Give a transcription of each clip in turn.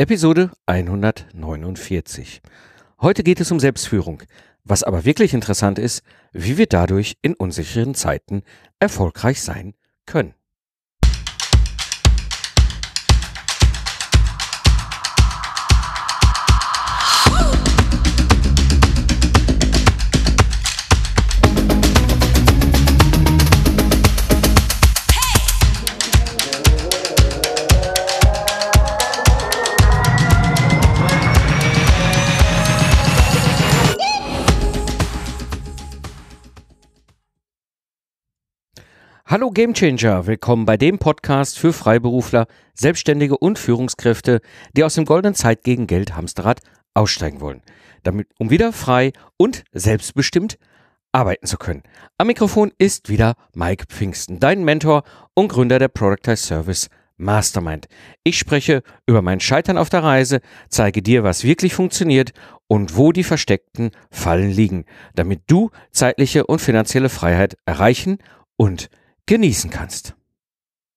Episode 149. Heute geht es um Selbstführung. Was aber wirklich interessant ist, wie wir dadurch in unsicheren Zeiten erfolgreich sein können. Hallo Gamechanger, willkommen bei dem Podcast für Freiberufler, Selbstständige und Führungskräfte, die aus dem goldenen Zeit gegen Geld Hamsterrad aussteigen wollen, damit um wieder frei und selbstbestimmt arbeiten zu können. Am Mikrofon ist wieder Mike Pfingsten, dein Mentor und Gründer der Productize Service Mastermind. Ich spreche über mein Scheitern auf der Reise, zeige dir, was wirklich funktioniert und wo die versteckten Fallen liegen, damit du zeitliche und finanzielle Freiheit erreichen und genießen kannst.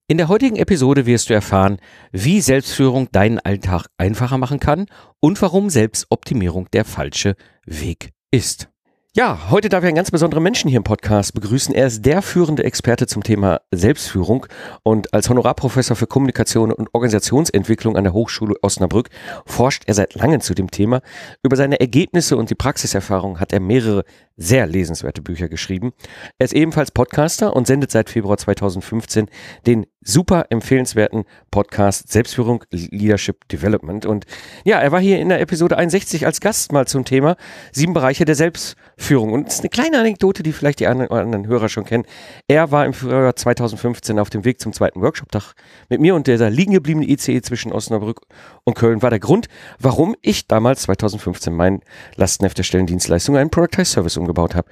In der heutigen Episode wirst du erfahren, wie Selbstführung deinen Alltag einfacher machen kann und warum Selbstoptimierung der falsche Weg ist. Ja, heute darf ich einen ganz besonderen Menschen hier im Podcast begrüßen. Er ist der führende Experte zum Thema Selbstführung und als Honorarprofessor für Kommunikation und Organisationsentwicklung an der Hochschule Osnabrück forscht er seit langem zu dem Thema. Über seine Ergebnisse und die Praxiserfahrung hat er mehrere sehr lesenswerte Bücher geschrieben. Er ist ebenfalls Podcaster und sendet seit Februar 2015 den super empfehlenswerten Podcast Selbstführung Leadership Development. Und ja, er war hier in der Episode 61 als Gast mal zum Thema sieben Bereiche der Selbstführung. Und es ist eine kleine Anekdote, die vielleicht die anderen Hörer schon kennen. Er war im Frühjahr 2015 auf dem Weg zum zweiten Workshop-Tag mit mir und dieser liegen gebliebene ICE zwischen Osnabrück und Köln war der Grund, warum ich damals 2015 meinen Lastenheft der Stellendienstleistung einen Productize Service umgebaut habe.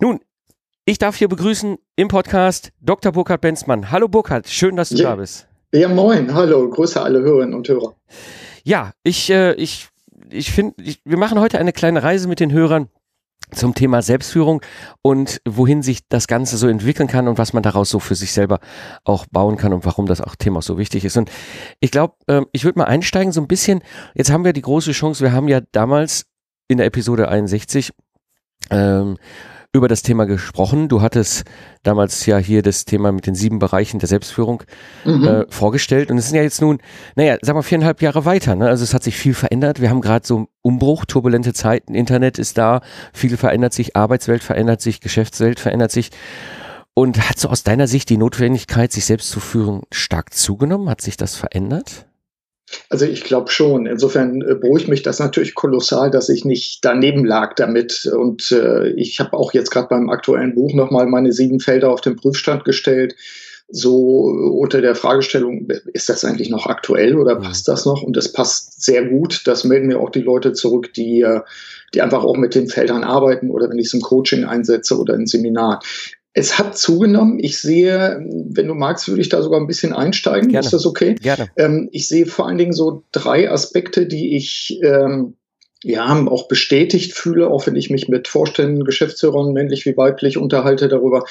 Nun, ich darf hier begrüßen im Podcast Dr. Burkhard Benzmann. Hallo Burkhard, schön, dass du ja, da bist. Ja, moin, hallo, grüße alle Hörerinnen und Hörer. Ja, ich, äh, ich, ich finde, wir machen heute eine kleine Reise mit den Hörern zum Thema Selbstführung und wohin sich das Ganze so entwickeln kann und was man daraus so für sich selber auch bauen kann und warum das auch Thema so wichtig ist. Und ich glaube, äh, ich würde mal einsteigen so ein bisschen. Jetzt haben wir die große Chance, wir haben ja damals in der Episode 61 ähm, über das Thema gesprochen. Du hattest damals ja hier das Thema mit den sieben Bereichen der Selbstführung mhm. äh, vorgestellt. Und es sind ja jetzt nun, naja, sagen wir viereinhalb Jahre weiter. Ne? Also es hat sich viel verändert. Wir haben gerade so Umbruch, turbulente Zeiten. Internet ist da, viel verändert sich, Arbeitswelt verändert sich, Geschäftswelt verändert sich. Und hat so aus deiner Sicht die Notwendigkeit, sich selbst zu führen, stark zugenommen? Hat sich das verändert? Also ich glaube schon. Insofern äh, beruhigt mich das natürlich kolossal, dass ich nicht daneben lag damit. Und äh, ich habe auch jetzt gerade beim aktuellen Buch nochmal meine sieben Felder auf den Prüfstand gestellt. So unter der Fragestellung, ist das eigentlich noch aktuell oder passt das noch? Und das passt sehr gut. Das melden mir auch die Leute zurück, die, äh, die einfach auch mit den Feldern arbeiten oder wenn ich es im Coaching einsetze oder in Seminaren. Es hat zugenommen. Ich sehe, wenn du magst, würde ich da sogar ein bisschen einsteigen. Gerne. Ist das okay? Gerne. Ähm, ich sehe vor allen Dingen so drei Aspekte, die ich ähm, ja auch bestätigt fühle, auch wenn ich mich mit Vorständen, Geschäftsführern, männlich wie weiblich, unterhalte darüber.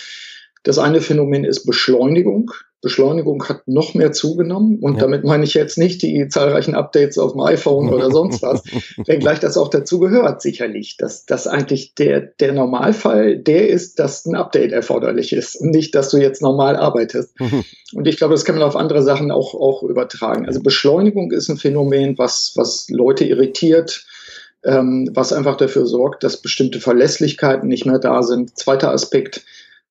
Das eine Phänomen ist Beschleunigung. Beschleunigung hat noch mehr zugenommen. Und ja. damit meine ich jetzt nicht die zahlreichen Updates auf dem iPhone oder sonst was, wenngleich das auch dazu gehört, sicherlich, dass das eigentlich der, der Normalfall der ist, dass ein Update erforderlich ist und nicht, dass du jetzt normal arbeitest. und ich glaube, das kann man auf andere Sachen auch, auch übertragen. Also Beschleunigung ist ein Phänomen, was, was Leute irritiert, ähm, was einfach dafür sorgt, dass bestimmte Verlässlichkeiten nicht mehr da sind. Zweiter Aspekt,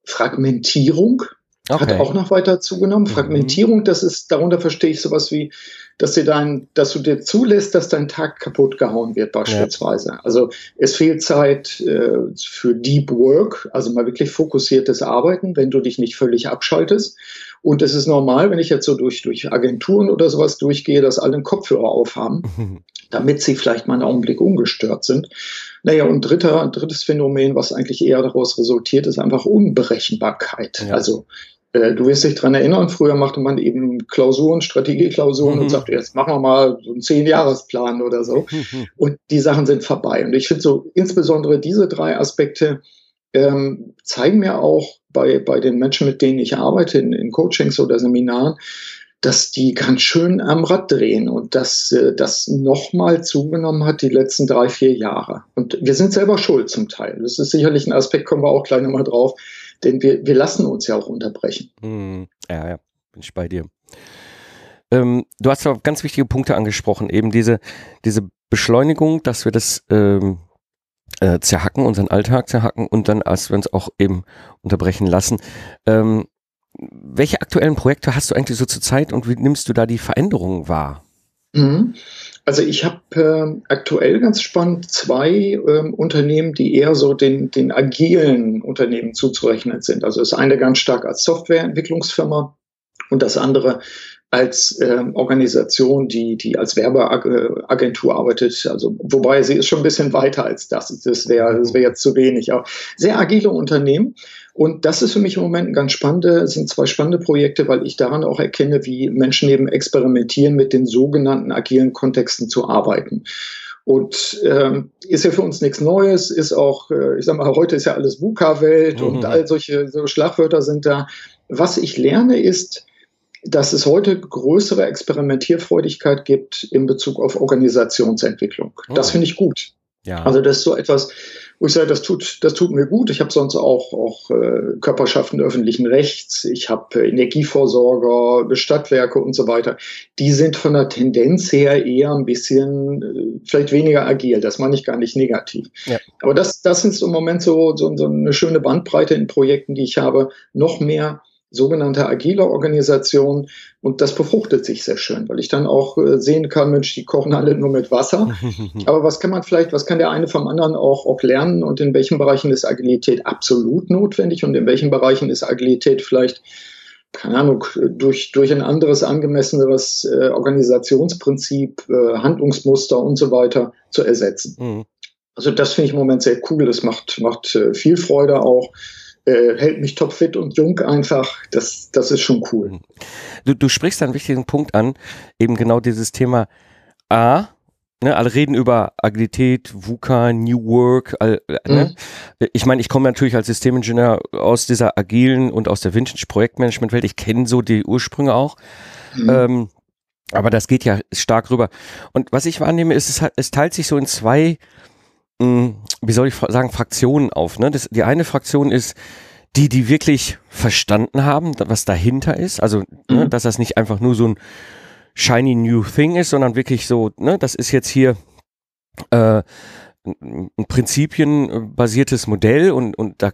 Fragmentierung. Okay. Hat auch noch weiter zugenommen. Mhm. Fragmentierung, das ist, darunter verstehe ich sowas wie, dass dir dein, dass du dir zulässt, dass dein Tag kaputt gehauen wird, beispielsweise. Ja. Also es fehlt Zeit äh, für Deep Work, also mal wirklich fokussiertes Arbeiten, wenn du dich nicht völlig abschaltest. Und es ist normal, wenn ich jetzt so durch, durch Agenturen oder sowas durchgehe, dass alle einen Kopfhörer aufhaben, damit sie vielleicht mal einen Augenblick ungestört sind. Naja, und dritter, drittes Phänomen, was eigentlich eher daraus resultiert, ist einfach Unberechenbarkeit. Ja. Also du wirst dich dran erinnern, früher machte man eben Klausuren, Strategieklausuren mhm. und sagte, jetzt machen wir mal so einen Zehn-Jahres-Plan oder so. Mhm. Und die Sachen sind vorbei. Und ich finde so insbesondere diese drei Aspekte ähm, zeigen mir auch bei, bei den Menschen, mit denen ich arbeite, in, in Coachings oder Seminaren, dass die ganz schön am Rad drehen und dass äh, das nochmal zugenommen hat die letzten drei, vier Jahre. Und wir sind selber schuld zum Teil. Das ist sicherlich ein Aspekt, kommen wir auch gleich nochmal drauf, denn wir, wir lassen uns ja auch unterbrechen. Hm, ja, ja, bin ich bei dir. Ähm, du hast ja ganz wichtige Punkte angesprochen, eben diese, diese Beschleunigung, dass wir das ähm, äh, zerhacken, unseren Alltag zerhacken und dann, als wir uns auch eben unterbrechen lassen. Ähm, welche aktuellen Projekte hast du eigentlich so zur Zeit und wie nimmst du da die Veränderungen wahr? Mhm. Also ich habe äh, aktuell ganz spannend zwei äh, Unternehmen, die eher so den, den agilen Unternehmen zuzurechnen sind. Also das eine ganz stark als Softwareentwicklungsfirma und das andere als äh, Organisation, die, die als Werbeagentur arbeitet. Also, wobei sie ist schon ein bisschen weiter als das. Das wäre das wär jetzt zu wenig. Aber sehr agile Unternehmen. Und das ist für mich im Moment ein ganz spannende, sind zwei spannende Projekte, weil ich daran auch erkenne, wie Menschen eben experimentieren, mit den sogenannten agilen Kontexten zu arbeiten. Und ähm, ist ja für uns nichts Neues, ist auch, äh, ich sag mal, heute ist ja alles VUCA-Welt mhm. und all solche so Schlagwörter sind da. Was ich lerne ist, dass es heute größere Experimentierfreudigkeit gibt in Bezug auf Organisationsentwicklung. Oh. Das finde ich gut. Ja. Also das ist so etwas, wo ich sage, das tut, das tut mir gut. Ich habe sonst auch, auch äh, Körperschaften öffentlichen Rechts, ich habe äh, Energieversorger, Stadtwerke und so weiter. Die sind von der Tendenz her eher ein bisschen, äh, vielleicht weniger agil. Das meine ich gar nicht negativ. Ja. Aber das, das ist im Moment so, so, so eine schöne Bandbreite in Projekten, die ich habe. Noch mehr sogenannte agile Organisation und das befruchtet sich sehr schön, weil ich dann auch äh, sehen kann, Mensch, die kochen alle nur mit Wasser. Aber was kann man vielleicht, was kann der eine vom anderen auch, auch lernen und in welchen Bereichen ist Agilität absolut notwendig und in welchen Bereichen ist Agilität vielleicht keine Ahnung, durch, durch ein anderes, angemesseneres äh, Organisationsprinzip, äh, Handlungsmuster und so weiter zu ersetzen. Mhm. Also das finde ich im Moment sehr cool. Das macht, macht äh, viel Freude auch äh, hält mich topfit und jung einfach. Das, das ist schon cool. Du, du sprichst einen wichtigen Punkt an, eben genau dieses Thema A, Ne, alle reden über Agilität, VUCA, New Work. All, äh, ne? mhm. Ich meine, ich komme natürlich als Systemingenieur aus dieser agilen und aus der Vintage-Projektmanagement-Welt. Ich kenne so die Ursprünge auch. Mhm. Ähm, aber das geht ja stark rüber. Und was ich wahrnehme, ist, es, es teilt sich so in zwei mh, wie soll ich sagen, Fraktionen auf. Ne? Das, die eine Fraktion ist die, die wirklich verstanden haben, was dahinter ist. Also, ne, mhm. ne, dass das nicht einfach nur so ein shiny new thing ist, sondern wirklich so, ne, das ist jetzt hier äh, ein prinzipienbasiertes Modell und, und da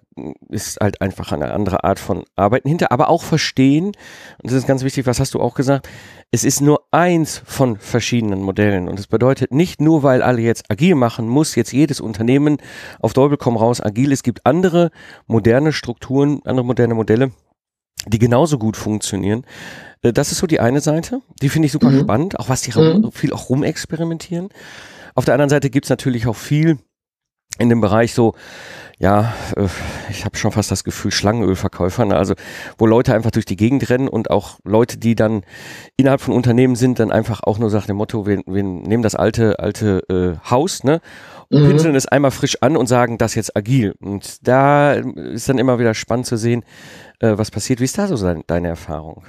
ist halt einfach eine andere Art von Arbeiten hinter, aber auch verstehen, und das ist ganz wichtig, was hast du auch gesagt, es ist nur eins von verschiedenen Modellen und das bedeutet nicht nur, weil alle jetzt agil machen, muss jetzt jedes Unternehmen auf Teufel komm raus agil, es gibt andere moderne Strukturen, andere moderne Modelle, die genauso gut funktionieren. Äh, das ist so die eine Seite, die finde ich super mhm. spannend, auch was die mhm. viel auch rumexperimentieren. Auf der anderen Seite gibt es natürlich auch viel in dem Bereich so, ja, äh, ich habe schon fast das Gefühl, Schlangenölverkäufer, ne? also wo Leute einfach durch die Gegend rennen und auch Leute, die dann innerhalb von Unternehmen sind, dann einfach auch nur sagen dem Motto, wir, wir nehmen das alte, alte äh, Haus, ne? Mhm. pinseln es einmal frisch an und sagen, das jetzt agil. Und da ist dann immer wieder spannend zu sehen, äh, was passiert. Wie ist da so deine Erfahrung?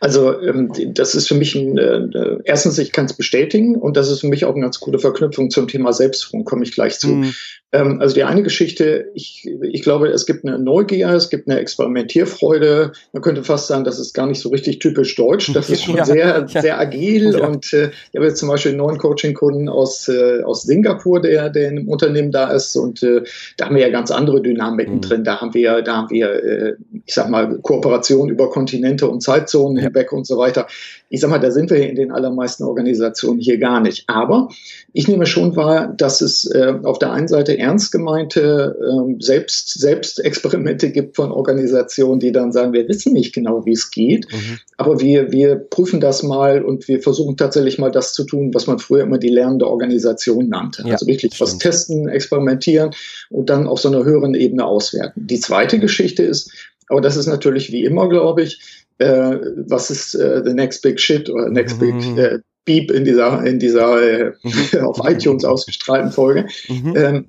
Also ähm, das ist für mich ein, äh, erstens, ich kann es bestätigen und das ist für mich auch eine ganz coole Verknüpfung zum Thema Selbstführung, komme ich gleich zu. Mhm. Ähm, also die eine Geschichte, ich, ich glaube, es gibt eine Neugier, es gibt eine Experimentierfreude. Man könnte fast sagen, das ist gar nicht so richtig typisch deutsch. Das ist schon ja, sehr, ja. sehr agil. Ja. Und äh, ich habe jetzt zum Beispiel einen neuen Coaching-Kunden aus, äh, aus Singapur, der, der im Unternehmen da ist. Und äh, da haben wir ja ganz andere Dynamiken mhm. drin. Da haben wir, da haben wir, äh, ich sag mal, Kooperation über Kontinente und Zeitzonen hinweg und so weiter. Ich sag mal, da sind wir in den allermeisten Organisationen hier gar nicht. Aber ich nehme schon wahr, dass es äh, auf der einen Seite ernst gemeinte ähm, Selbst, Selbstexperimente gibt von Organisationen, die dann sagen, wir wissen nicht genau, wie es geht, mhm. aber wir, wir prüfen das mal und wir versuchen tatsächlich mal das zu tun, was man früher immer die lernende Organisation nannte. Ja, also wirklich was testen, experimentieren und dann auf so einer höheren Ebene auswerten. Die zweite Geschichte ist, aber das ist natürlich wie immer, glaube ich, äh, was ist äh, the next big shit oder next big mhm. äh, beep in dieser, in dieser äh, mhm. auf iTunes ausgestrahlten Folge. Mhm. Ähm,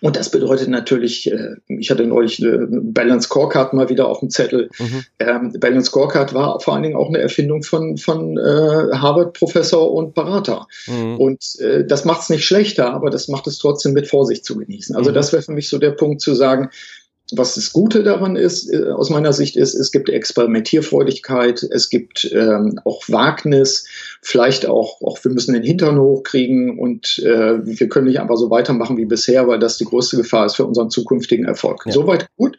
Und das bedeutet natürlich, äh, ich hatte neulich eine Balance Scorecard mal wieder auf dem Zettel. Mhm. Ähm, Balance Scorecard war vor allen Dingen auch eine Erfindung von, von äh, Harvard-Professor und Berater. Mhm. Und äh, das macht es nicht schlechter, aber das macht es trotzdem mit Vorsicht zu genießen. Also mhm. das wäre für mich so der Punkt zu sagen, was das Gute daran ist, äh, aus meiner Sicht ist, es gibt Experimentierfreudigkeit, es gibt ähm, auch Wagnis, vielleicht auch, auch wir müssen den Hintern hochkriegen und äh, wir können nicht einfach so weitermachen wie bisher, weil das die größte Gefahr ist für unseren zukünftigen Erfolg. Ja. Soweit gut.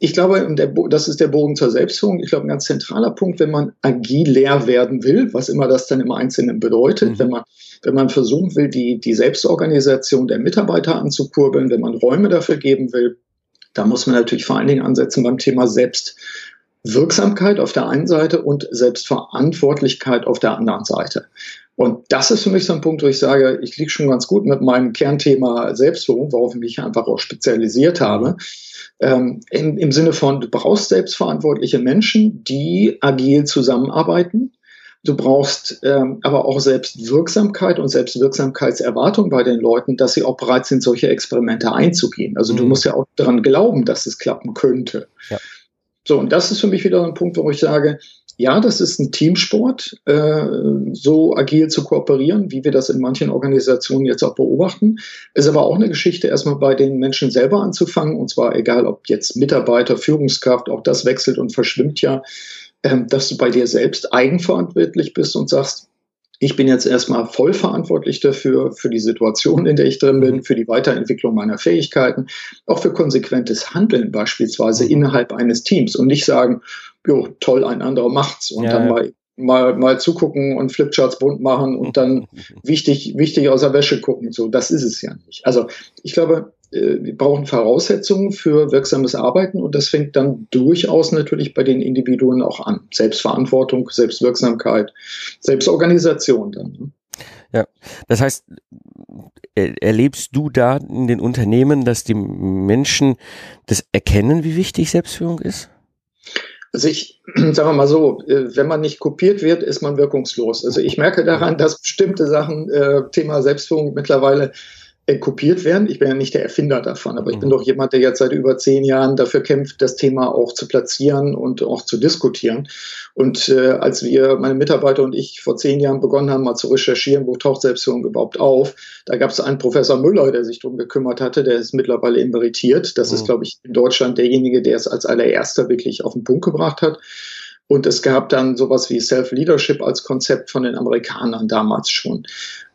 Ich glaube, und der, das ist der Bogen zur Selbstführung. Ich glaube, ein ganz zentraler Punkt, wenn man agil leer werden will, was immer das dann im Einzelnen bedeutet, mhm. wenn man wenn man versuchen will, die, die Selbstorganisation der Mitarbeiter anzukurbeln, wenn man Räume dafür geben will, da muss man natürlich vor allen Dingen ansetzen beim Thema Selbstwirksamkeit auf der einen Seite und Selbstverantwortlichkeit auf der anderen Seite. Und das ist für mich so ein Punkt, wo ich sage, ich liege schon ganz gut mit meinem Kernthema Selbstführung, worauf ich mich einfach auch spezialisiert habe. Ähm, im, Im Sinne von, du brauchst selbstverantwortliche Menschen, die agil zusammenarbeiten, Du brauchst ähm, aber auch Selbstwirksamkeit und Selbstwirksamkeitserwartung bei den Leuten, dass sie auch bereit sind, solche Experimente einzugehen. Also mhm. du musst ja auch daran glauben, dass es klappen könnte. Ja. So, und das ist für mich wieder ein Punkt, wo ich sage, ja, das ist ein Teamsport, äh, so agil zu kooperieren, wie wir das in manchen Organisationen jetzt auch beobachten. Ist aber auch eine Geschichte, erstmal bei den Menschen selber anzufangen, und zwar egal, ob jetzt Mitarbeiter, Führungskraft, auch das wechselt und verschwimmt ja dass du bei dir selbst eigenverantwortlich bist und sagst, ich bin jetzt erstmal voll verantwortlich dafür, für die Situation, in der ich drin bin, für die Weiterentwicklung meiner Fähigkeiten, auch für konsequentes Handeln beispielsweise mhm. innerhalb eines Teams und nicht sagen, jo, toll, ein anderer macht's und ja, dann ja. mal mal, mal zugucken und Flipcharts bunt machen und dann wichtig, wichtig aus der Wäsche gucken. So, das ist es ja nicht. Also ich glaube, wir brauchen Voraussetzungen für wirksames Arbeiten und das fängt dann durchaus natürlich bei den Individuen auch an. Selbstverantwortung, Selbstwirksamkeit, Selbstorganisation dann. Ne? Ja, das heißt, erlebst du da in den Unternehmen, dass die Menschen das erkennen, wie wichtig Selbstführung ist? Also ich, sagen wir mal so, äh, wenn man nicht kopiert wird, ist man wirkungslos. Also ich merke daran, dass bestimmte Sachen, äh, Thema Selbstführung mittlerweile äh, kopiert werden. Ich bin ja nicht der Erfinder davon, aber ich bin mhm. doch jemand, der jetzt seit über zehn Jahren dafür kämpft, das Thema auch zu platzieren und auch zu diskutieren. Und äh, als wir, meine Mitarbeiter und ich, vor zehn Jahren begonnen haben, mal zu recherchieren, wo taucht Selbstführung überhaupt auf, da gab es einen Professor Müller, der sich darum gekümmert hatte, der ist mittlerweile emeritiert. Das mhm. ist, glaube ich, in Deutschland derjenige, der es als allererster wirklich auf den Punkt gebracht hat. Und es gab dann sowas wie Self-Leadership als Konzept von den Amerikanern damals schon.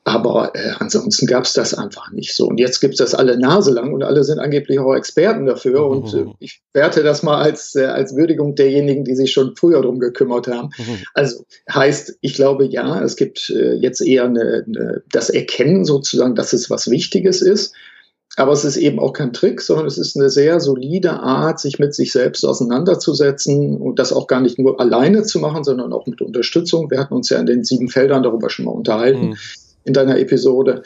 Aber äh, ansonsten gab es das einfach nicht so. Und jetzt gibt es das alle Nase lang und alle sind angeblich auch Experten dafür. Mhm. Und äh, ich werte das mal als, äh, als Würdigung derjenigen, die sich schon früher darum gekümmert haben. Mhm. Also heißt, ich glaube, ja, es gibt äh, jetzt eher eine, eine, das Erkennen sozusagen, dass es was Wichtiges ist. Aber es ist eben auch kein Trick, sondern es ist eine sehr solide Art, sich mit sich selbst auseinanderzusetzen und das auch gar nicht nur alleine zu machen, sondern auch mit Unterstützung. Wir hatten uns ja in den sieben Feldern darüber schon mal unterhalten. Mhm in deiner Episode.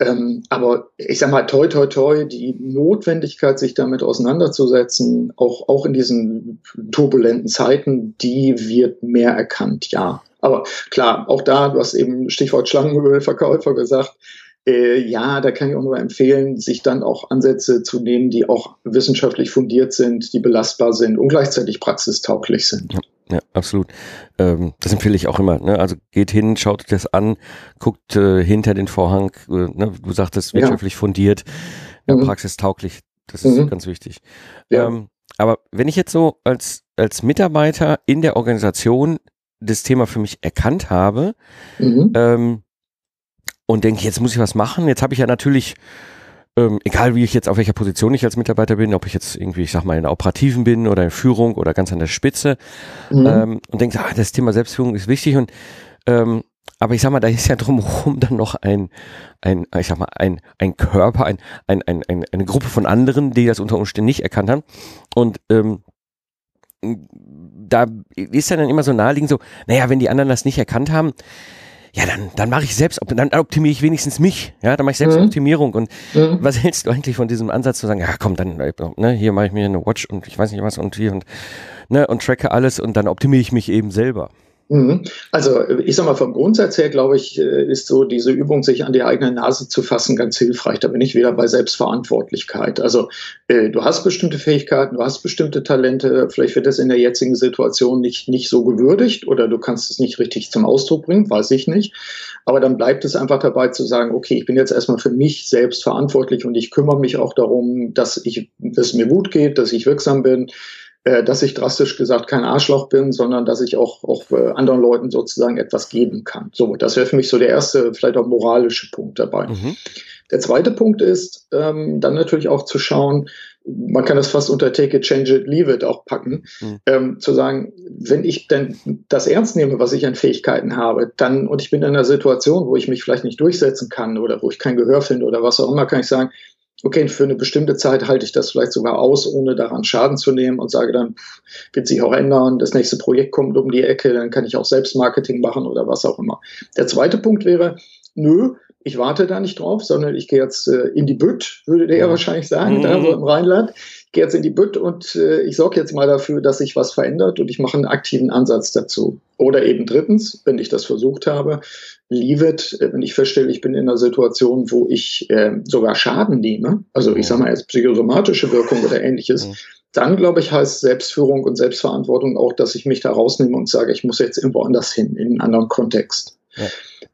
Ähm, aber ich sag mal, toi, toi, toi, die Notwendigkeit, sich damit auseinanderzusetzen, auch, auch in diesen turbulenten Zeiten, die wird mehr erkannt, ja. Aber klar, auch da, du hast eben Stichwort Schlangenölverkäufer gesagt, äh, ja, da kann ich auch nur empfehlen, sich dann auch Ansätze zu nehmen, die auch wissenschaftlich fundiert sind, die belastbar sind und gleichzeitig praxistauglich sind. Ja. Ja, absolut. Ähm, das empfehle ich auch immer. Ne? Also geht hin, schaut euch das an, guckt äh, hinter den Vorhang. Äh, ne? Du sagtest wirtschaftlich ja. fundiert, ja, mhm. praxistauglich. Das ist mhm. ganz wichtig. Ja. Ähm, aber wenn ich jetzt so als, als Mitarbeiter in der Organisation das Thema für mich erkannt habe mhm. ähm, und denke, jetzt muss ich was machen, jetzt habe ich ja natürlich ähm, egal wie ich jetzt auf welcher Position ich als Mitarbeiter bin, ob ich jetzt irgendwie, ich sag mal, in der Operativen bin oder in Führung oder ganz an der Spitze mhm. ähm, und denke, ah, das Thema Selbstführung ist wichtig und ähm, aber ich sag mal, da ist ja drumherum dann noch ein, ein, ich sag mal, ein, ein Körper, ein, ein, ein, ein, eine Gruppe von anderen, die das unter Umständen nicht erkannt haben. Und ähm, da ist ja dann immer so naheliegend so, naja, wenn die anderen das nicht erkannt haben, ja, dann, dann mache ich selbst, dann optimiere ich wenigstens mich, ja, dann mache ich Selbstoptimierung. Mhm. Und mhm. was hältst du eigentlich von diesem Ansatz zu sagen, ja komm, dann, ne, hier mache ich mir eine Watch und ich weiß nicht was und hier und, ne, und tracke alles und dann optimiere ich mich eben selber. Mhm. Also ich sag mal, vom Grundsatz her, glaube ich, äh, ist so diese Übung, sich an die eigene Nase zu fassen, ganz hilfreich. Da bin ich wieder bei Selbstverantwortlichkeit. Also äh, du hast bestimmte Fähigkeiten, du hast bestimmte Talente, vielleicht wird das in der jetzigen Situation nicht, nicht so gewürdigt oder du kannst es nicht richtig zum Ausdruck bringen, weiß ich nicht. Aber dann bleibt es einfach dabei zu sagen, okay, ich bin jetzt erstmal für mich selbst verantwortlich und ich kümmere mich auch darum, dass ich, dass es mir gut geht, dass ich wirksam bin, äh, dass ich drastisch gesagt kein Arschloch bin, sondern dass ich auch, auch äh, anderen Leuten sozusagen etwas geben kann. So, das wäre für mich so der erste, vielleicht auch moralische Punkt dabei. Mhm. Der zweite Punkt ist, ähm, dann natürlich auch zu schauen, man kann das fast unter Take it, Change it, Leave it auch packen, mhm. ähm, zu sagen, wenn ich denn das ernst nehme, was ich an Fähigkeiten habe, dann, und ich bin in einer Situation, wo ich mich vielleicht nicht durchsetzen kann oder wo ich kein Gehör finde oder was auch immer, kann ich sagen, okay, für eine bestimmte Zeit halte ich das vielleicht sogar aus, ohne daran Schaden zu nehmen und sage dann, wird sich auch ändern, das nächste Projekt kommt um die Ecke, dann kann ich auch selbst Marketing machen oder was auch immer. Der zweite Punkt wäre, nö, ich warte da nicht drauf, sondern ich gehe jetzt äh, in die Bütt, würde der ja wahrscheinlich sagen, mhm. da so im Rheinland. Ich gehe jetzt in die Bütt und äh, ich sorge jetzt mal dafür, dass sich was verändert und ich mache einen aktiven Ansatz dazu. Oder eben drittens, wenn ich das versucht habe, leave it, äh, wenn ich feststelle, ich bin in einer Situation, wo ich äh, sogar Schaden nehme, also ich sage mal jetzt psychosomatische Wirkung oder ähnliches, mhm. dann glaube ich, heißt Selbstführung und Selbstverantwortung auch, dass ich mich da rausnehme und sage, ich muss jetzt irgendwo anders hin, in einen anderen Kontext. Ja.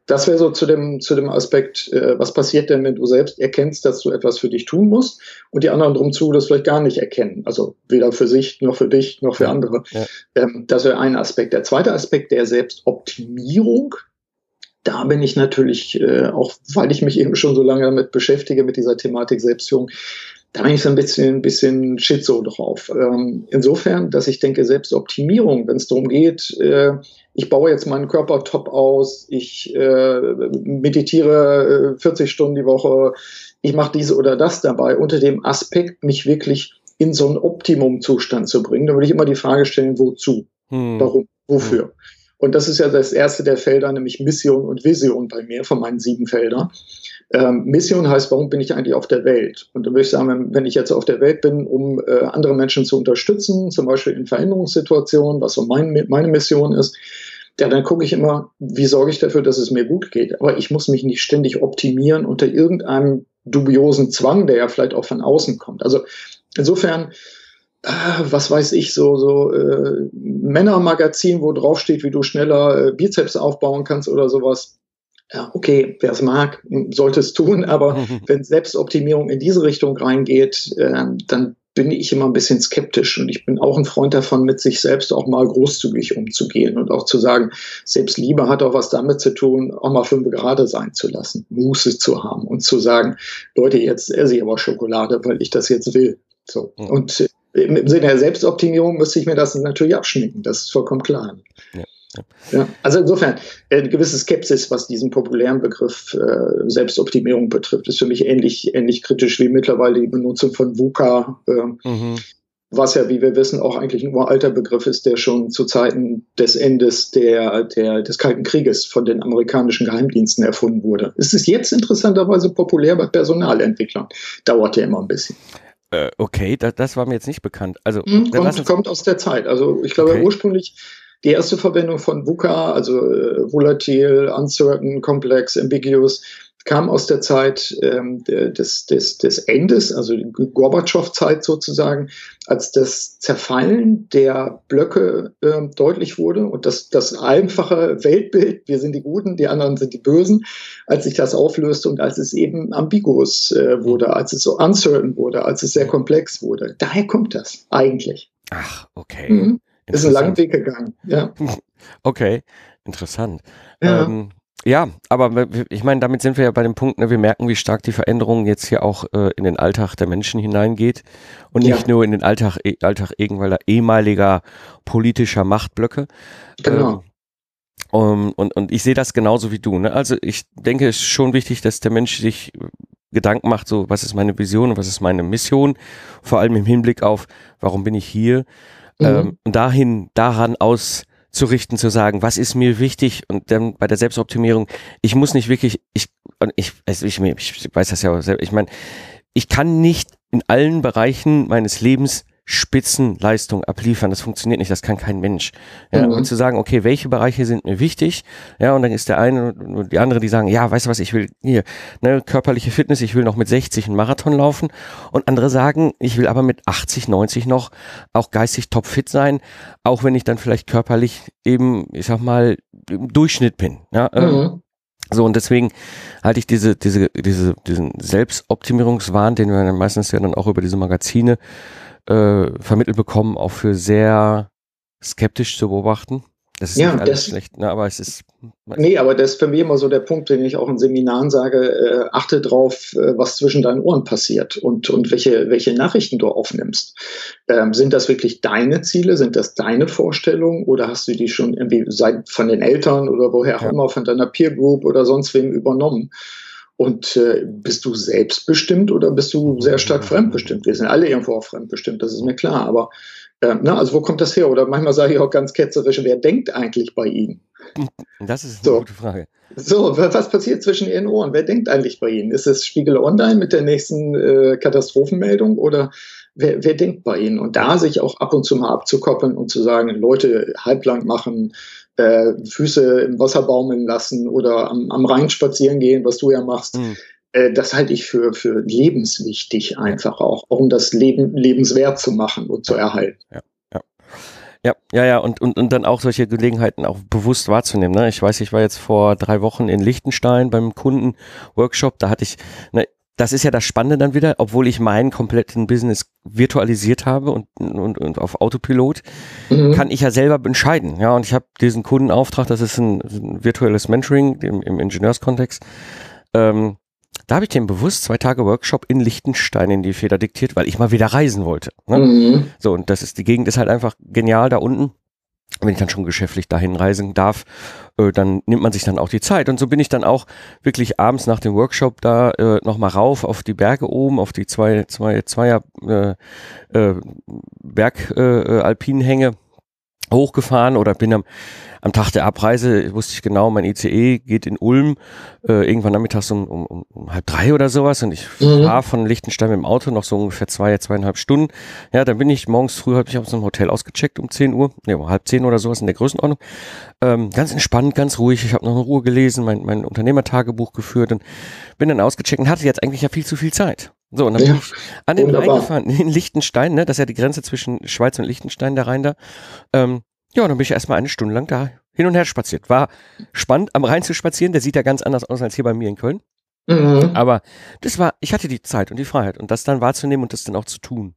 Das wäre so zu dem, zu dem Aspekt, äh, was passiert denn, wenn du selbst erkennst, dass du etwas für dich tun musst und die anderen drum zu das vielleicht gar nicht erkennen. Also weder für sich, noch für dich, noch für andere. Ja. Ähm, das wäre ein Aspekt. Der zweite Aspekt der Selbstoptimierung, da bin ich natürlich, äh, auch weil ich mich eben schon so lange damit beschäftige, mit dieser Thematik Selbstführung, da bin ich so ein bisschen, ein bisschen schizo drauf. Ähm, insofern, dass ich denke, Selbstoptimierung, wenn es darum geht, äh, ich baue jetzt meinen Körper top aus, ich äh, meditiere 40 äh, Stunden die Woche, ich mache dies oder das dabei, unter dem Aspekt, mich wirklich in so einen Optimumzustand zu bringen, da würde ich immer die Frage stellen, wozu? Hm. Warum? Wofür? Hm. Und das ist ja das erste der Felder, nämlich Mission und Vision bei mir von meinen sieben Feldern. Ähm, Mission heißt, warum bin ich eigentlich auf der Welt? Und da würde ich sagen, wenn ich jetzt auf der Welt bin, um äh, andere Menschen zu unterstützen, zum Beispiel in Veränderungssituationen, was so mein, meine Mission ist, ja, dann gucke ich immer, wie sorge ich dafür, dass es mir gut geht. Aber ich muss mich nicht ständig optimieren unter irgendeinem dubiosen Zwang, der ja vielleicht auch von außen kommt. Also insofern was weiß ich, so, so äh, Männermagazin, wo draufsteht, wie du schneller äh, Bizeps aufbauen kannst oder sowas. Ja, okay, wer es mag, sollte es tun, aber wenn Selbstoptimierung in diese Richtung reingeht, äh, dann bin ich immer ein bisschen skeptisch und ich bin auch ein Freund davon, mit sich selbst auch mal großzügig umzugehen und auch zu sagen, Selbstliebe hat auch was damit zu tun, auch mal fünf gerade sein zu lassen, Muße zu haben und zu sagen, Leute, jetzt esse ich aber Schokolade, weil ich das jetzt will. So. Und äh, im Sinne der Selbstoptimierung müsste ich mir das natürlich abschminken. Das ist vollkommen klar. Ja. Ja, also insofern, äh, eine gewisse Skepsis, was diesen populären Begriff äh, Selbstoptimierung betrifft, ist für mich ähnlich, ähnlich kritisch wie mittlerweile die Benutzung von VUCA, äh, mhm. was ja, wie wir wissen, auch eigentlich ein uralter Begriff ist, der schon zu Zeiten des Endes der, der, des Kalten Krieges von den amerikanischen Geheimdiensten erfunden wurde. Es ist jetzt interessanterweise populär bei Personalentwicklern. Dauert ja immer ein bisschen. Äh, okay, da, das war mir jetzt nicht bekannt. Also mhm, kommt, kommt, aus der Zeit. Also ich glaube okay. ursprünglich die erste Verwendung von VUCA, also äh, Volatil, Uncertain, Complex, Ambiguous, kam aus der Zeit ähm, des, des, des Endes, also die Gorbatschow-Zeit sozusagen, als das Zerfallen der Blöcke äh, deutlich wurde und das, das einfache Weltbild, wir sind die Guten, die anderen sind die Bösen, als sich das auflöste und als es eben ambiguous äh, wurde, als es so uncertain wurde, als es sehr komplex wurde. Daher kommt das eigentlich. Ach, okay. Mhm. Ist ein langer Weg gegangen, ja. Okay, interessant. Ja. Ähm, ja, aber ich meine, damit sind wir ja bei dem Punkt, ne, wir merken, wie stark die Veränderung jetzt hier auch äh, in den Alltag der Menschen hineingeht und ja. nicht nur in den Alltag, e, Alltag irgendwelcher ehemaliger politischer Machtblöcke. Genau. Ähm, um, und, und ich sehe das genauso wie du. Ne? Also ich denke, es ist schon wichtig, dass der Mensch sich Gedanken macht, so was ist meine Vision und was ist meine Mission, vor allem im Hinblick auf, warum bin ich hier, mhm. ähm, und dahin, daran aus zu richten, zu sagen, was ist mir wichtig und dann bei der Selbstoptimierung, ich muss nicht wirklich, ich, ich, also ich, ich weiß das ja auch ich meine, ich kann nicht in allen Bereichen meines Lebens Spitzenleistung abliefern. Das funktioniert nicht, das kann kein Mensch. Ja, mhm. Und zu sagen, okay, welche Bereiche sind mir wichtig? Ja, und dann ist der eine und die andere, die sagen, ja, weißt du was, ich will hier, ne, körperliche Fitness, ich will noch mit 60 einen Marathon laufen. Und andere sagen, ich will aber mit 80, 90 noch auch geistig topfit sein, auch wenn ich dann vielleicht körperlich eben, ich sag mal, im Durchschnitt bin. Ja, ähm, mhm. So, und deswegen halte ich diese, diese, diese, diesen Selbstoptimierungswahn, den wir dann meistens ja dann auch über diese Magazine äh, vermittelt bekommen, auch für sehr skeptisch zu beobachten. Das ist ja, nicht alles das, schlecht, ne, aber es ist. Nee, aber das ist für mich immer so der Punkt, den ich auch in Seminaren sage, äh, achte drauf, äh, was zwischen deinen Ohren passiert und, und welche, welche Nachrichten du aufnimmst. Ähm, sind das wirklich deine Ziele? Sind das deine Vorstellungen? Oder hast du die schon irgendwie seit, von den Eltern oder woher auch ja. immer, von deiner Peer Group oder sonst wem übernommen? Und äh, bist du selbstbestimmt oder bist du sehr stark fremdbestimmt? Wir sind alle irgendwo auch fremdbestimmt, das ist mir klar. Aber äh, na, also wo kommt das her? Oder manchmal sage ich auch ganz ketzerisch, wer denkt eigentlich bei Ihnen? Das ist eine so. gute Frage. So, was passiert zwischen Ihren Ohren? Wer denkt eigentlich bei Ihnen? Ist es Spiegel Online mit der nächsten äh, Katastrophenmeldung oder wer, wer denkt bei Ihnen? Und da sich auch ab und zu mal abzukoppeln und zu sagen, Leute halblang machen, äh, Füße im Wasser baumeln lassen oder am, am Rhein spazieren gehen, was du ja machst. Mhm. Äh, das halte ich für, für lebenswichtig einfach auch, um das Leben lebenswert zu machen und zu erhalten. Ja. Ja, ja, ja, und, und, und dann auch solche Gelegenheiten auch bewusst wahrzunehmen. Ne? Ich weiß, ich war jetzt vor drei Wochen in Liechtenstein beim Kunden-Workshop, da hatte ich, ne, das ist ja das Spannende dann wieder, obwohl ich meinen kompletten Business virtualisiert habe und, und, und auf Autopilot, mhm. kann ich ja selber entscheiden. Ja, und ich habe diesen Kundenauftrag, das ist ein, ein virtuelles Mentoring im, im Ingenieurskontext. Ähm, da habe ich dem bewusst zwei Tage Workshop in Liechtenstein in die Feder diktiert, weil ich mal wieder reisen wollte. Ne? Mhm. So, und das ist, die Gegend ist halt einfach genial da unten wenn ich dann schon geschäftlich dahin reisen darf, äh, dann nimmt man sich dann auch die Zeit. Und so bin ich dann auch wirklich abends nach dem Workshop da äh, nochmal rauf auf die Berge oben, auf die zwei, zwei, zweier äh, äh, Bergalpinenhänge äh, hochgefahren oder bin am am Tag der Abreise wusste ich genau, mein ICE geht in Ulm äh, irgendwann nachmittags um, um, um halb drei oder sowas und ich mhm. fahre von Liechtenstein mit dem Auto noch so ungefähr zwei, zweieinhalb Stunden. Ja, dann bin ich morgens früh, habe ich aus einem Hotel ausgecheckt um 10 Uhr, ne, um halb zehn oder sowas in der Größenordnung. Ähm, ganz entspannt, ganz ruhig. Ich habe noch in Ruhe gelesen, mein, mein Unternehmertagebuch geführt und bin dann ausgecheckt und hatte jetzt eigentlich ja viel zu viel Zeit. So, und dann ja, bin ich an den Rhein gefahren, in Liechtenstein, ne? Das ist ja die Grenze zwischen Schweiz und Liechtenstein, der Rhein da. Ähm, ja, dann bin ich erstmal eine Stunde lang da hin und her spaziert. War spannend, am Rhein zu spazieren. Der sieht ja ganz anders aus als hier bei mir in Köln. Mhm. Aber das war, ich hatte die Zeit und die Freiheit und das dann wahrzunehmen und das dann auch zu tun.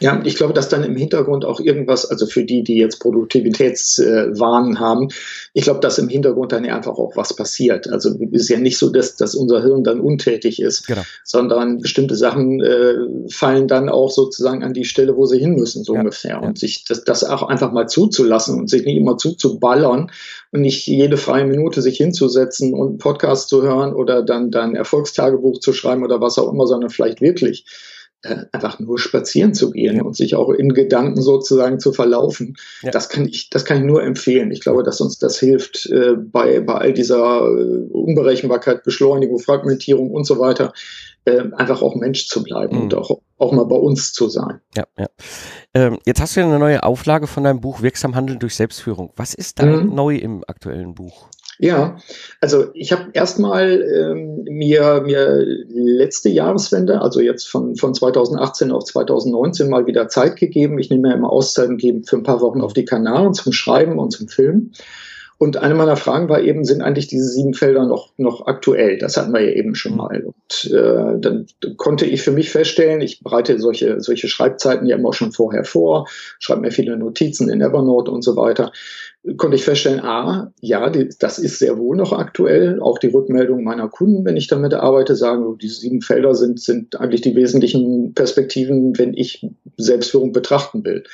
Ja, ich glaube, dass dann im Hintergrund auch irgendwas, also für die, die jetzt Produktivitätswahn haben, ich glaube, dass im Hintergrund dann einfach auch was passiert. Also es ist ja nicht so, dass, dass unser Hirn dann untätig ist, genau. sondern bestimmte Sachen äh, fallen dann auch sozusagen an die Stelle, wo sie hin müssen, so ja. ungefähr. Und sich das, das auch einfach mal zuzulassen und sich nicht immer zuzuballern und nicht jede freie Minute sich hinzusetzen und einen Podcast zu hören oder dann, dann Erfolgstagebuch zu schreiben oder was auch immer, sondern vielleicht wirklich einfach nur spazieren zu gehen und sich auch in Gedanken sozusagen zu verlaufen. Ja. Das kann ich, das kann ich nur empfehlen. Ich glaube, dass uns das hilft äh, bei, bei all dieser äh, Unberechenbarkeit, Beschleunigung, Fragmentierung und so weiter, äh, einfach auch Mensch zu bleiben mhm. und auch, auch mal bei uns zu sein. Ja, ja. Ähm, jetzt hast du ja eine neue Auflage von deinem Buch Wirksam Handeln durch Selbstführung. Was ist da mhm. neu im aktuellen Buch? Ja, also ich habe erstmal ähm, mir, mir letzte Jahreswende, also jetzt von, von 2018 auf 2019 mal wieder Zeit gegeben. Ich nehme mir immer Auszeiten geben für ein paar Wochen auf die Kanaren zum Schreiben und zum Filmen. Und eine meiner Fragen war eben, sind eigentlich diese sieben Felder noch, noch aktuell? Das hatten wir ja eben schon mhm. mal. Und äh, dann konnte ich für mich feststellen, ich bereite solche, solche Schreibzeiten ja immer schon vorher vor, schreibe mir viele Notizen in Evernote und so weiter konnte ich feststellen, a, ja, die, das ist sehr wohl noch aktuell. Auch die Rückmeldungen meiner Kunden, wenn ich damit arbeite, sagen, diese sieben Felder sind, sind eigentlich die wesentlichen Perspektiven, wenn ich Selbstführung betrachten will.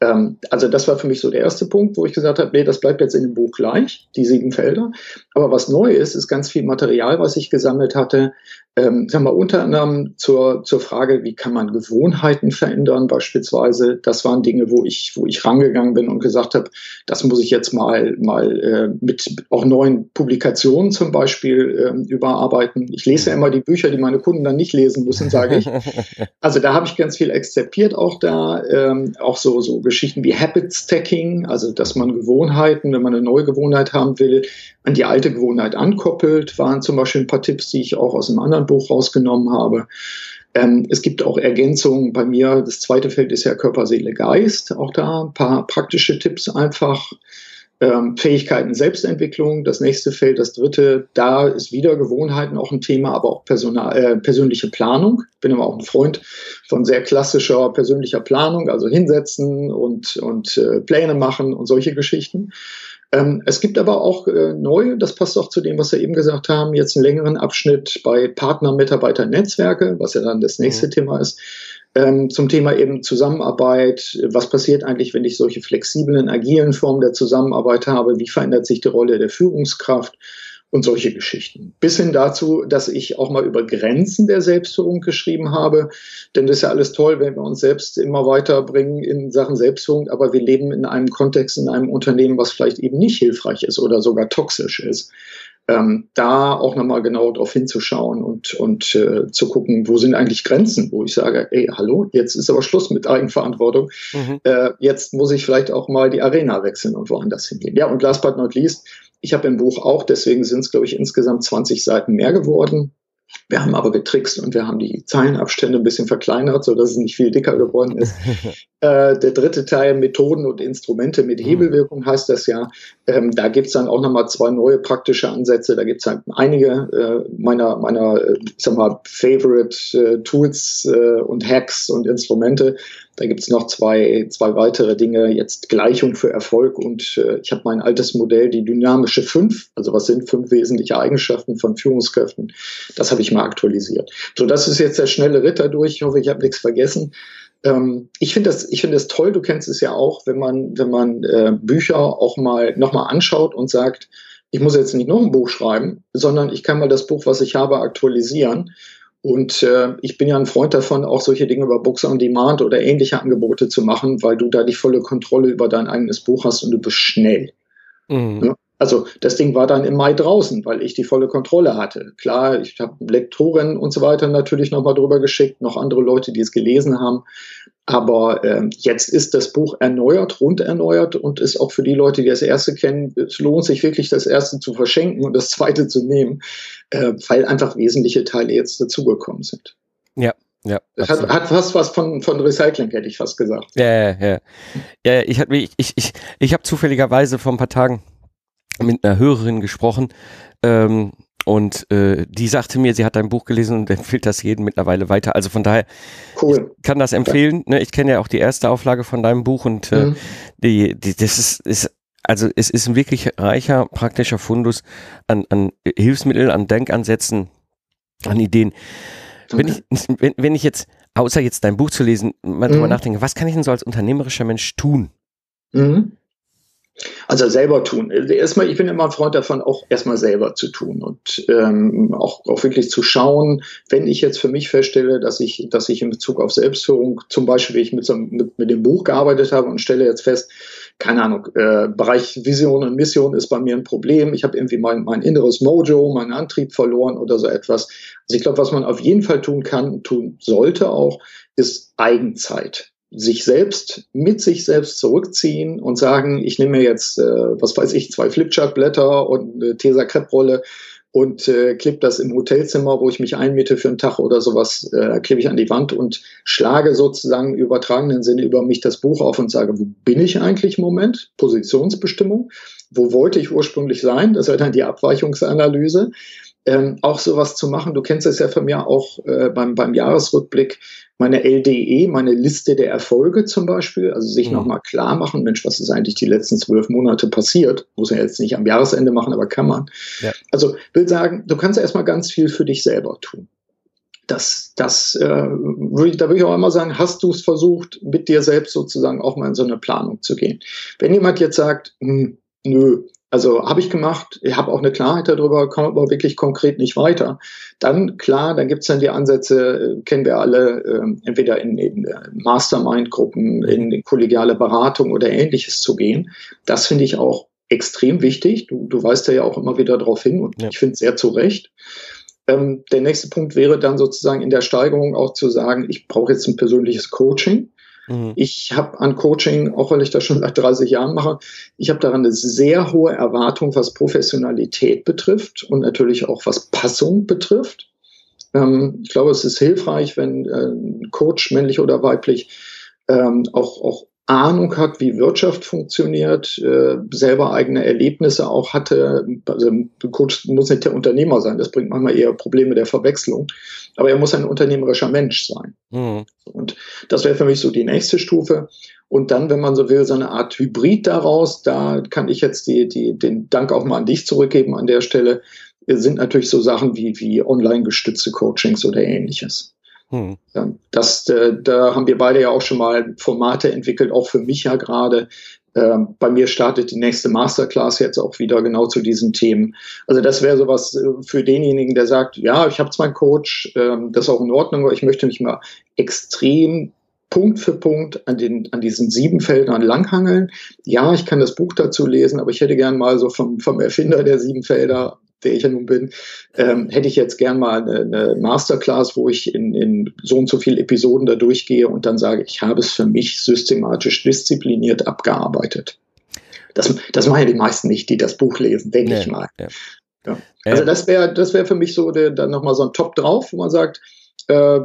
Ähm, also das war für mich so der erste Punkt, wo ich gesagt habe, nee, das bleibt jetzt in dem Buch gleich, die sieben Felder. Aber was neu ist, ist ganz viel Material, was ich gesammelt hatte, ähm, sagen wir unter anderem zur, zur Frage, wie kann man Gewohnheiten verändern, beispielsweise. Das waren Dinge, wo ich, wo ich rangegangen bin und gesagt habe, das muss ich jetzt mal, mal äh, mit auch neuen Publikationen zum Beispiel äh, überarbeiten. Ich lese ja immer die Bücher, die meine Kunden dann nicht lesen müssen, sage ich. Also da habe ich ganz viel exzerpiert auch da. Ähm, auch so, so Geschichten wie Habit Stacking, also dass man Gewohnheiten, wenn man eine neue Gewohnheit haben will, an die alte Gewohnheit ankoppelt, waren zum Beispiel ein paar Tipps, die ich auch aus einem anderen Buch rausgenommen habe. Ähm, es gibt auch Ergänzungen bei mir. Das zweite Feld ist ja Körper, Seele, Geist. Auch da ein paar praktische Tipps einfach. Ähm, Fähigkeiten, Selbstentwicklung. Das nächste Feld, das dritte, da ist wieder Gewohnheiten auch ein Thema, aber auch Personal, äh, persönliche Planung. Ich bin immer auch ein Freund von sehr klassischer persönlicher Planung, also hinsetzen und, und äh, Pläne machen und solche Geschichten. Ähm, es gibt aber auch äh, neu, das passt auch zu dem, was wir eben gesagt haben, jetzt einen längeren Abschnitt bei Partner, Mitarbeiter, Netzwerke, was ja dann das nächste mhm. Thema ist, ähm, zum Thema eben Zusammenarbeit. Was passiert eigentlich, wenn ich solche flexiblen, agilen Formen der Zusammenarbeit habe? Wie verändert sich die Rolle der Führungskraft? Und solche Geschichten. Bis hin dazu, dass ich auch mal über Grenzen der Selbstführung geschrieben habe. Denn das ist ja alles toll, wenn wir uns selbst immer weiterbringen in Sachen Selbstführung, aber wir leben in einem Kontext, in einem Unternehmen, was vielleicht eben nicht hilfreich ist oder sogar toxisch ist. Ähm, da auch nochmal genau darauf hinzuschauen und, und äh, zu gucken, wo sind eigentlich Grenzen, wo ich sage, ey, hallo, jetzt ist aber Schluss mit Eigenverantwortung. Mhm. Äh, jetzt muss ich vielleicht auch mal die Arena wechseln und woanders hingehen. Ja, und last but not least, ich habe im Buch auch, deswegen sind es, glaube ich, insgesamt 20 Seiten mehr geworden. Wir haben aber getrickst und wir haben die Zeilenabstände ein bisschen verkleinert, sodass es nicht viel dicker geworden ist. äh, der dritte Teil, Methoden und Instrumente mit mhm. Hebelwirkung heißt das ja. Ähm, da gibt's dann auch nochmal zwei neue praktische Ansätze. Da gibt's halt einige äh, meiner, meiner, äh, ich sag mal, Favorite äh, Tools äh, und Hacks und Instrumente. Da gibt's noch zwei, zwei weitere Dinge, jetzt Gleichung für Erfolg und äh, ich habe mein altes Modell, die dynamische fünf, also was sind fünf wesentliche Eigenschaften von Führungskräften, das habe ich mal aktualisiert. So, das ist jetzt der schnelle Ritter durch. Ich hoffe, ich habe nichts vergessen. Ähm, ich finde das, ich finde das toll. Du kennst es ja auch, wenn man, wenn man äh, Bücher auch mal nochmal anschaut und sagt, ich muss jetzt nicht noch ein Buch schreiben, sondern ich kann mal das Buch, was ich habe, aktualisieren. Und äh, ich bin ja ein Freund davon, auch solche Dinge über Books on Demand oder ähnliche Angebote zu machen, weil du da die volle Kontrolle über dein eigenes Buch hast und du bist schnell. Mhm. Ja? Also das Ding war dann im Mai draußen, weil ich die volle Kontrolle hatte. Klar, ich habe Lektoren und so weiter natürlich nochmal drüber geschickt, noch andere Leute, die es gelesen haben. Aber äh, jetzt ist das Buch erneuert, rund erneuert und ist auch für die Leute, die das erste kennen, es lohnt sich wirklich, das erste zu verschenken und das zweite zu nehmen, äh, weil einfach wesentliche Teile jetzt dazugekommen sind. Ja, ja. Das hat, hat, fast was von, von Recycling, hätte ich fast gesagt. Ja, ja, ja. ja ich, ich, ich, ich, ich habe zufälligerweise vor ein paar Tagen mit einer Hörerin gesprochen ähm, und äh, die sagte mir, sie hat dein Buch gelesen und empfiehlt das jedem mittlerweile weiter. Also von daher cool. kann das empfehlen. Ne? Ich kenne ja auch die erste Auflage von deinem Buch und äh, mhm. die, die, das ist, ist also es ist ein wirklich reicher, praktischer Fundus an, an Hilfsmitteln, an Denkansätzen, an Ideen. Wenn ich, wenn, wenn ich jetzt, außer jetzt dein Buch zu lesen, mal mhm. drüber nachdenke, was kann ich denn so als unternehmerischer Mensch tun? Mhm. Also selber tun. Erstmal, ich bin immer ein Freund davon, auch erstmal selber zu tun und ähm, auch, auch wirklich zu schauen, wenn ich jetzt für mich feststelle, dass ich, dass ich in Bezug auf Selbstführung, zum Beispiel, wie ich mit, so, mit, mit dem Buch gearbeitet habe und stelle jetzt fest, keine Ahnung, äh, Bereich Vision und Mission ist bei mir ein Problem. Ich habe irgendwie mein, mein inneres Mojo, meinen Antrieb verloren oder so etwas. Also ich glaube, was man auf jeden Fall tun kann, tun sollte auch, ist Eigenzeit sich selbst mit sich selbst zurückziehen und sagen, ich nehme mir jetzt, äh, was weiß ich, zwei Flipchart-Blätter und eine Tesa-Krepp-Rolle und äh, klipp das im Hotelzimmer, wo ich mich einmiete für einen Tag oder sowas, äh, klippe ich an die Wand und schlage sozusagen übertragenen Sinne über mich das Buch auf und sage, wo bin ich eigentlich im Moment? Positionsbestimmung. Wo wollte ich ursprünglich sein? Das wäre dann die Abweichungsanalyse. Ähm, auch sowas zu machen. Du kennst es ja von mir auch äh, beim, beim Jahresrückblick meine LDE, meine Liste der Erfolge zum Beispiel, also sich mhm. nochmal klar machen, Mensch, was ist eigentlich die letzten zwölf Monate passiert? Muss man jetzt nicht am Jahresende machen, aber kann man. Ja. Also will sagen, du kannst erstmal ganz viel für dich selber tun. Das, das, äh, würd ich, da würde ich auch immer sagen, hast du es versucht, mit dir selbst sozusagen auch mal in so eine Planung zu gehen? Wenn jemand jetzt sagt, hm, nö, Also habe ich gemacht, ich habe auch eine Klarheit darüber, komme aber wirklich konkret nicht weiter. Dann, klar, dann gibt es dann die Ansätze, äh, kennen wir alle, äh, entweder in, in Mastermind-Gruppen, in kollegiale Beratung oder ähnliches zu gehen. Das finde ich auch extrem wichtig. Du, du weißt ja auch immer wieder darauf hin und ja. ich finde es sehr zu Recht. Ähm, der nächste Punkt wäre dann sozusagen in der Steigerung auch zu sagen, ich brauche jetzt ein persönliches Coaching. Mhm. Ich habe an Coaching, auch weil ich das schon seit 30 Jahren mache, ich habe daran eine sehr hohe Erwartung, was Professionalität betrifft und natürlich auch was Passung betrifft. Ähm, ich glaube, es ist hilfreich, wenn äh, ein Coach, männlich oder weiblich, ähm, auch, auch Ahnung hat, wie Wirtschaft funktioniert, äh, selber eigene Erlebnisse auch hatte. Also ein Coach muss nicht der Unternehmer sein, das bringt manchmal eher Probleme der Verwechslung. Aber er muss ein unternehmerischer Mensch sein. Mhm. Und das wäre für mich so die nächste Stufe. Und dann, wenn man so will, so eine Art Hybrid daraus, da kann ich jetzt die, die, den Dank auch mal an dich zurückgeben an der Stelle, sind natürlich so Sachen wie, wie online gestützte Coachings oder ähnliches. Hm. Das, äh, da haben wir beide ja auch schon mal Formate entwickelt, auch für mich ja gerade. Ähm, bei mir startet die nächste Masterclass jetzt auch wieder genau zu diesen Themen. Also das wäre sowas äh, für denjenigen, der sagt, ja, ich habe zwar einen Coach, ähm, das ist auch in Ordnung, aber ich möchte mich mal extrem Punkt für Punkt an, den, an diesen sieben Feldern langhangeln. Ja, ich kann das Buch dazu lesen, aber ich hätte gern mal so vom, vom Erfinder der sieben Felder der ich ja nun bin, ähm, hätte ich jetzt gern mal eine, eine Masterclass, wo ich in, in so und so viele Episoden da durchgehe und dann sage, ich habe es für mich systematisch diszipliniert abgearbeitet. Das, das machen ja die meisten nicht, die das Buch lesen, denke nee, ich mal. Ja. Ja. Also das wäre das wäre für mich so der, dann nochmal so ein Top drauf, wo man sagt, äh,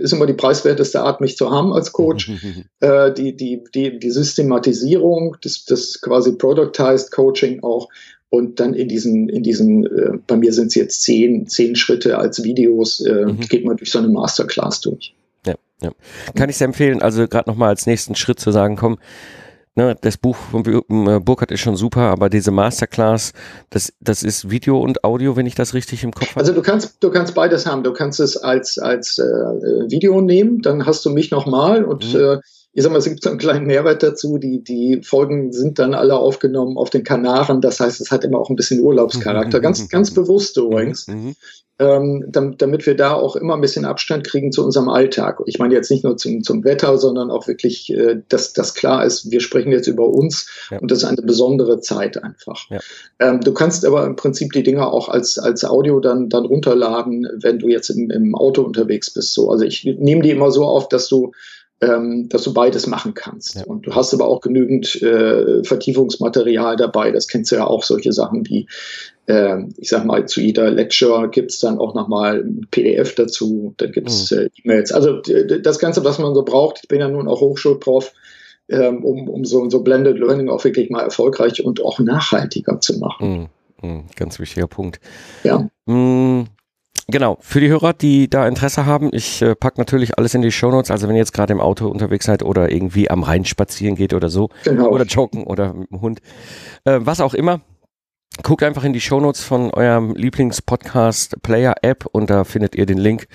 ist immer die preiswerteste Art, mich zu haben als Coach. äh, die, die, die, die Systematisierung, das, das quasi Productized Coaching auch und dann in diesen, in diesen, äh, bei mir sind es jetzt zehn, zehn Schritte als Videos, äh, mhm. geht man durch so eine Masterclass durch. Ja, ja. Kann ich sehr empfehlen, also gerade nochmal als nächsten Schritt zu sagen, komm, ne, das Buch von äh, Burkhardt ist schon super, aber diese Masterclass, das, das ist Video und Audio, wenn ich das richtig im Kopf habe. Also du kannst, du kannst beides haben. Du kannst es als, als äh, Video nehmen, dann hast du mich nochmal und mhm. äh, ich sag mal, es gibt so einen kleinen Mehrwert dazu. Die, die Folgen sind dann alle aufgenommen auf den Kanaren. Das heißt, es hat immer auch ein bisschen Urlaubscharakter. Ganz, ganz bewusst übrigens. Mhm. Ähm, damit, damit wir da auch immer ein bisschen Abstand kriegen zu unserem Alltag. Ich meine jetzt nicht nur zum, zum Wetter, sondern auch wirklich, äh, dass das klar ist, wir sprechen jetzt über uns ja. und das ist eine besondere Zeit einfach. Ja. Ähm, du kannst aber im Prinzip die Dinger auch als, als Audio dann, dann runterladen, wenn du jetzt im, im Auto unterwegs bist. So. Also ich nehme die immer so auf, dass du ähm, dass du beides machen kannst. Ja. Und du hast aber auch genügend äh, Vertiefungsmaterial dabei. Das kennst du ja auch, solche Sachen wie, äh, ich sag mal, zu jeder Lecture gibt's dann auch nochmal ein PDF dazu, dann gibt's mhm. äh, E-Mails. Also das Ganze, was man so braucht, ich bin ja nun auch Hochschulprof, ähm, um, um so, so Blended Learning auch wirklich mal erfolgreich und auch nachhaltiger zu machen. Mhm. Mhm. Ganz wichtiger Punkt. Ja. Mhm. Genau, für die Hörer, die da Interesse haben, ich äh, packe natürlich alles in die Shownotes, also wenn ihr jetzt gerade im Auto unterwegs seid oder irgendwie am Rhein spazieren geht oder so, genau. oder joggen oder mit dem Hund, äh, was auch immer, guckt einfach in die Shownotes von eurem Lieblingspodcast-Player-App und da findet ihr den Link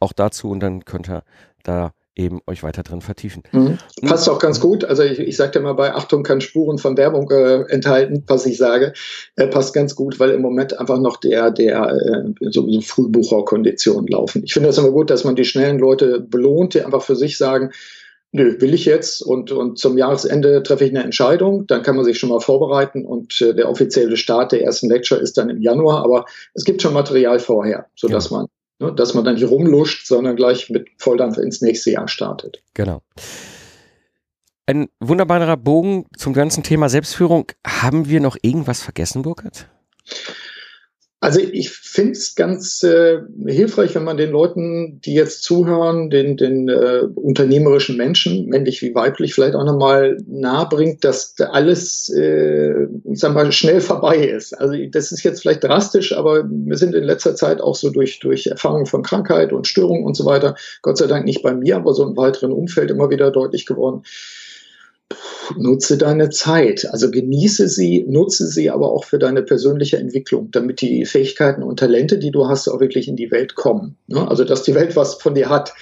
auch dazu und dann könnt ihr da eben euch weiter drin vertiefen. Mhm. Passt auch ganz gut. Also ich, ich sagte mal bei Achtung kann Spuren von Werbung äh, enthalten, was ich sage. Äh, passt ganz gut, weil im Moment einfach noch der, der äh, so, so Frühbucherkonditionen laufen. Ich finde es immer gut, dass man die schnellen Leute belohnt, die einfach für sich sagen, nö, will ich jetzt und, und zum Jahresende treffe ich eine Entscheidung, dann kann man sich schon mal vorbereiten und äh, der offizielle Start der ersten Lecture ist dann im Januar, aber es gibt schon Material vorher, sodass ja. man Ne, dass man dann nicht rumluscht, sondern gleich mit Volldampf ins nächste Jahr startet. Genau. Ein wunderbarer Bogen zum ganzen Thema Selbstführung. Haben wir noch irgendwas vergessen, Burkhard? Also ich finde es ganz äh, hilfreich, wenn man den Leuten, die jetzt zuhören, den, den äh, unternehmerischen Menschen, männlich wie weiblich, vielleicht auch nochmal nahebringt, dass alles, äh, ich sag mal, schnell vorbei ist. Also das ist jetzt vielleicht drastisch, aber wir sind in letzter Zeit auch so durch, durch Erfahrungen von Krankheit und Störungen und so weiter, Gott sei Dank nicht bei mir, aber so im weiteren Umfeld immer wieder deutlich geworden nutze deine Zeit. Also genieße sie, nutze sie aber auch für deine persönliche Entwicklung, damit die Fähigkeiten und Talente, die du hast, auch wirklich in die Welt kommen. Ne? Also dass die Welt was von dir hat.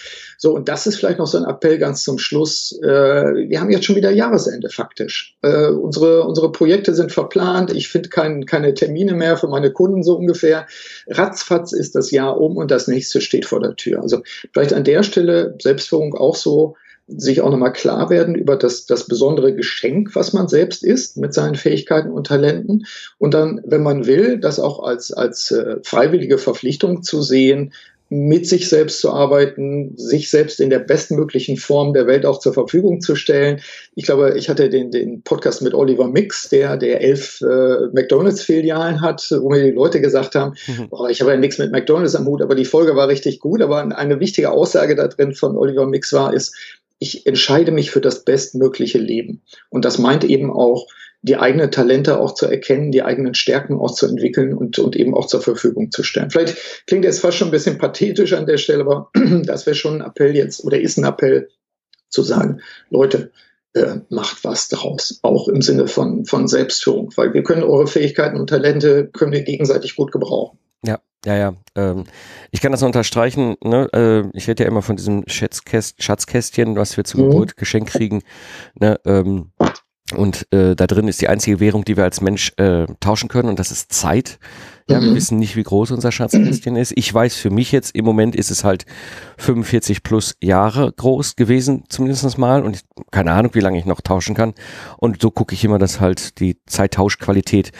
So, und das ist vielleicht noch so ein Appell ganz zum Schluss. Äh, wir haben jetzt schon wieder Jahresende faktisch. Äh, unsere, unsere Projekte sind verplant. Ich finde kein, keine Termine mehr für meine Kunden so ungefähr. Ratzfatz ist das Jahr um und das nächste steht vor der Tür. Also vielleicht an der Stelle Selbstführung auch so sich auch nochmal klar werden über das, das besondere Geschenk, was man selbst ist mit seinen Fähigkeiten und Talenten. Und dann, wenn man will, das auch als, als äh, freiwillige Verpflichtung zu sehen, mit sich selbst zu arbeiten, sich selbst in der bestmöglichen Form der Welt auch zur Verfügung zu stellen. Ich glaube, ich hatte den, den Podcast mit Oliver Mix, der, der elf äh, McDonalds-Filialen hat, wo mir die Leute gesagt haben, mhm. oh, ich habe ja nichts mit McDonalds am Hut, aber die Folge war richtig gut. Aber eine wichtige Aussage da drin von Oliver Mix war, ist, ich entscheide mich für das bestmögliche Leben. Und das meint eben auch, die eigenen Talente auch zu erkennen, die eigenen Stärken auch zu entwickeln und, und eben auch zur Verfügung zu stellen. Vielleicht klingt jetzt fast schon ein bisschen pathetisch an der Stelle, aber das wäre schon ein Appell jetzt oder ist ein Appell zu sagen, Leute, äh, macht was daraus, auch im Sinne von, von Selbstführung, weil wir können eure Fähigkeiten und Talente, können wir gegenseitig gut gebrauchen. Ja, ja, ja. Ähm, ich kann das unterstreichen. Ne? Äh, ich rede ja immer von diesem Schatzkäst Schatzkästchen, was wir zu mhm. Geburt geschenkt kriegen. Ne? Ähm, und äh, da drin ist die einzige Währung, die wir als Mensch äh, tauschen können, und das ist Zeit. Ja, mhm. wir wissen nicht, wie groß unser Schatzkästchen ist. Ich weiß für mich jetzt, im Moment ist es halt 45 plus Jahre groß gewesen, zumindest mal. Und ich, keine Ahnung, wie lange ich noch tauschen kann. Und so gucke ich immer, dass halt die Zeittauschqualität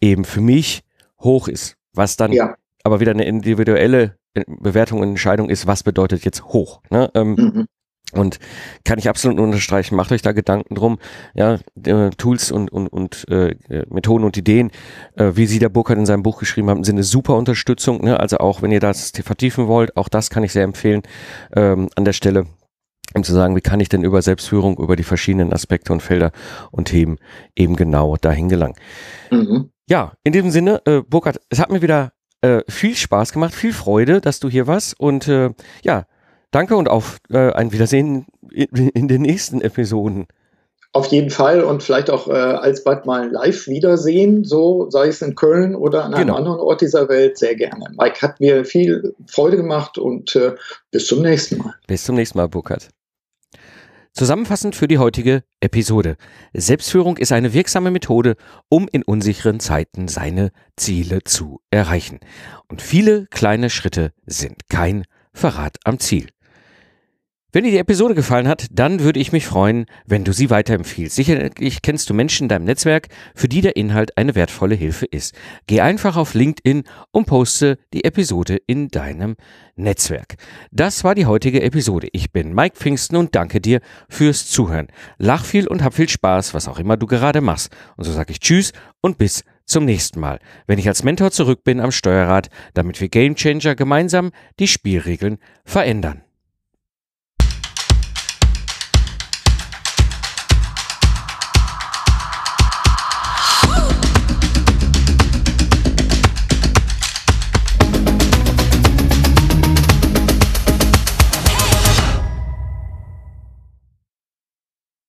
eben für mich hoch ist. Was dann ja. Aber wieder eine individuelle Bewertung und Entscheidung ist, was bedeutet jetzt hoch. Ne? Ähm, mhm. Und kann ich absolut unterstreichen. Macht euch da Gedanken drum. Ja, äh, Tools und, und, und äh, Methoden und Ideen, äh, wie sie der Burkhardt in seinem Buch geschrieben haben, sind eine super Unterstützung. Ne? Also auch wenn ihr das vertiefen wollt, auch das kann ich sehr empfehlen ähm, an der Stelle um zu sagen, wie kann ich denn über Selbstführung, über die verschiedenen Aspekte und Felder und Themen eben genau dahin gelangen. Mhm. Ja, in diesem Sinne, äh, Burkhard, es hat mir wieder äh, viel Spaß gemacht, viel Freude, dass du hier warst und äh, ja, Danke und auf äh, ein Wiedersehen in, in, den nächsten Episoden. Auf jeden Fall und vielleicht auch äh, alsbald mal live wiedersehen, so sei es in Köln oder an einem genau. anderen Ort dieser Welt, sehr gerne. Mike hat mir viel Freude gemacht und äh, bis zum nächsten Mal. Bis zum nächsten Mal, Burkhard. Zusammenfassend für die heutige Episode. Selbstführung ist eine wirksame Methode, um in unsicheren Zeiten seine Ziele zu erreichen. Und viele kleine Schritte sind kein Verrat am Ziel. Wenn dir die Episode gefallen hat, dann würde ich mich freuen, wenn du sie weiterempfiehlst. Sicherlich kennst du Menschen in deinem Netzwerk, für die der Inhalt eine wertvolle Hilfe ist. Geh einfach auf LinkedIn und poste die Episode in deinem Netzwerk. Das war die heutige Episode. Ich bin Mike Pfingsten und danke dir fürs Zuhören. Lach viel und hab viel Spaß, was auch immer du gerade machst. Und so sage ich Tschüss und bis zum nächsten Mal, wenn ich als Mentor zurück bin am Steuerrad, damit wir Gamechanger gemeinsam die Spielregeln verändern.